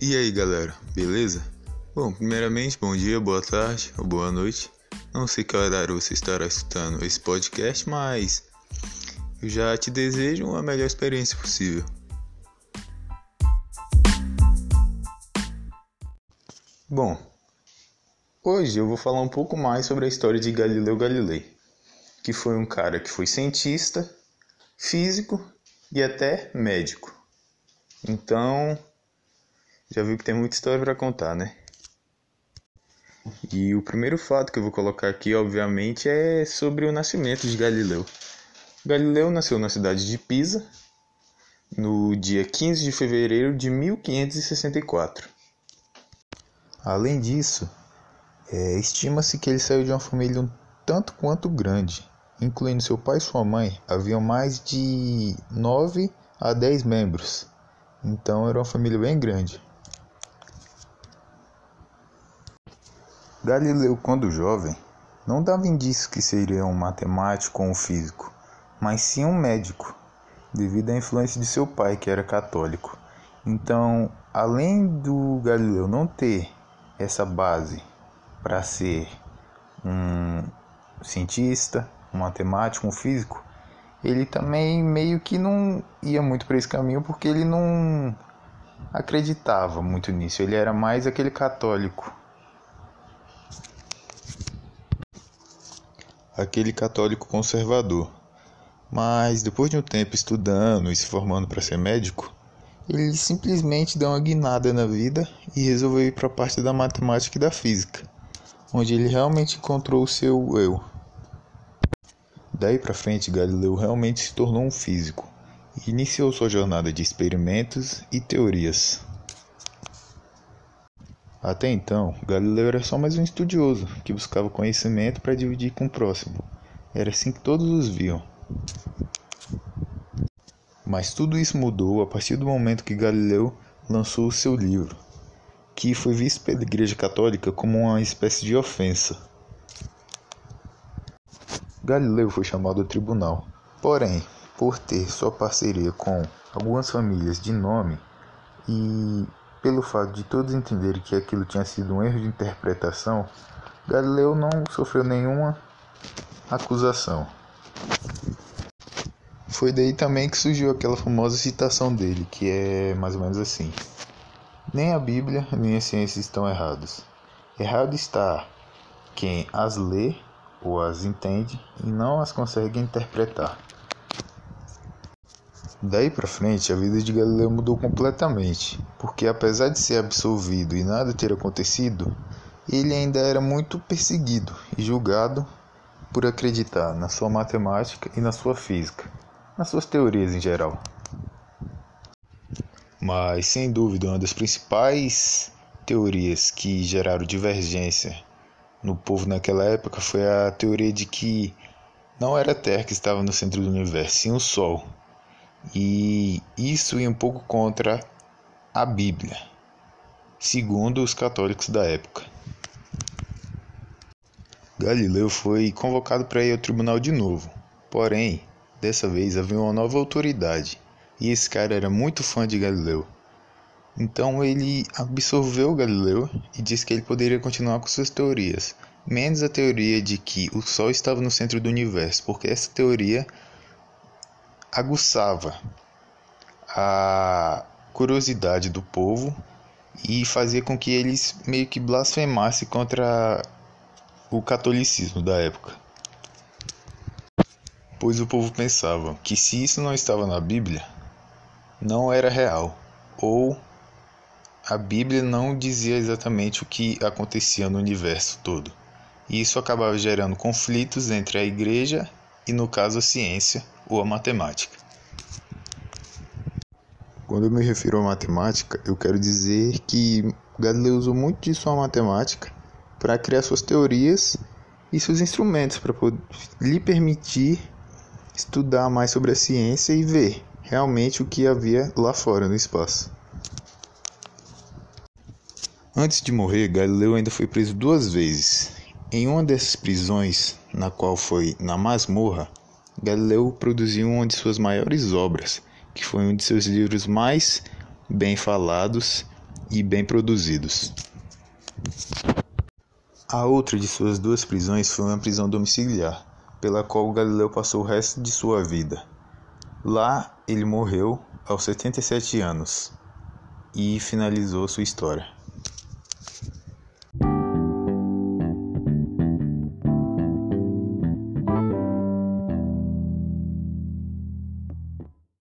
E aí galera, beleza? Bom, primeiramente, bom dia, boa tarde ou boa noite. Não sei que horário você estará escutando esse podcast, mas eu já te desejo a melhor experiência possível. Bom, hoje eu vou falar um pouco mais sobre a história de Galileu Galilei, que foi um cara que foi cientista, físico e até médico. Então, já viu que tem muita história para contar, né? E o primeiro fato que eu vou colocar aqui, obviamente, é sobre o nascimento de Galileu. Galileu nasceu na cidade de Pisa no dia 15 de fevereiro de 1564. Além disso, é, estima-se que ele saiu de uma família um tanto quanto grande, incluindo seu pai e sua mãe, haviam mais de 9 a 10 membros, então era uma família bem grande. Galileu, quando jovem, não dava indício que seria um matemático ou um físico, mas sim um médico, devido à influência de seu pai, que era católico. Então, além do Galileu não ter essa base para ser um cientista, um matemático, um físico, ele também meio que não ia muito para esse caminho porque ele não acreditava muito nisso. Ele era mais aquele católico aquele católico conservador. Mas depois de um tempo estudando e se formando para ser médico, ele simplesmente deu uma guinada na vida e resolveu ir para a parte da matemática e da física, onde ele realmente encontrou o seu eu. Daí para frente, Galileu realmente se tornou um físico e iniciou sua jornada de experimentos e teorias. Até então, Galileu era só mais um estudioso que buscava conhecimento para dividir com o próximo. Era assim que todos os viam. Mas tudo isso mudou a partir do momento que Galileu lançou o seu livro, que foi visto pela Igreja Católica como uma espécie de ofensa. Galileu foi chamado ao tribunal, porém, por ter sua parceria com algumas famílias de nome e pelo fato de todos entenderem que aquilo tinha sido um erro de interpretação, Galileu não sofreu nenhuma acusação. Foi daí também que surgiu aquela famosa citação dele, que é mais ou menos assim: Nem a Bíblia nem a ciência estão errados. Errado está quem as lê ou as entende e não as consegue interpretar. Daí para frente, a vida de Galileu mudou completamente, porque apesar de ser absolvido e nada ter acontecido, ele ainda era muito perseguido e julgado por acreditar na sua matemática e na sua física, nas suas teorias em geral. Mas, sem dúvida, uma das principais teorias que geraram divergência no povo naquela época foi a teoria de que não era a Terra que estava no centro do universo, sim o Sol e isso ia um pouco contra a Bíblia, segundo os católicos da época. Galileu foi convocado para ir ao tribunal de novo, porém, dessa vez havia uma nova autoridade e esse cara era muito fã de Galileu. Então ele absorveu Galileu e disse que ele poderia continuar com suas teorias, menos a teoria de que o Sol estava no centro do universo, porque essa teoria aguçava a curiosidade do povo e fazia com que eles meio que blasfemassem contra o catolicismo da época. Pois o povo pensava que se isso não estava na Bíblia, não era real, ou a Bíblia não dizia exatamente o que acontecia no universo todo. E isso acabava gerando conflitos entre a igreja e, no caso, a ciência ou a matemática. Quando eu me refiro à matemática, eu quero dizer que Galileu usou muito de sua matemática para criar suas teorias e seus instrumentos para lhe permitir estudar mais sobre a ciência e ver realmente o que havia lá fora no espaço. Antes de morrer, Galileu ainda foi preso duas vezes. Em uma dessas prisões, na qual foi na masmorra, Galileu produziu uma de suas maiores obras, que foi um de seus livros mais bem falados, e bem produzidos. A outra de suas duas prisões foi uma prisão domiciliar, pela qual Galileu passou o resto de sua vida. Lá ele morreu aos 77 anos e finalizou sua história.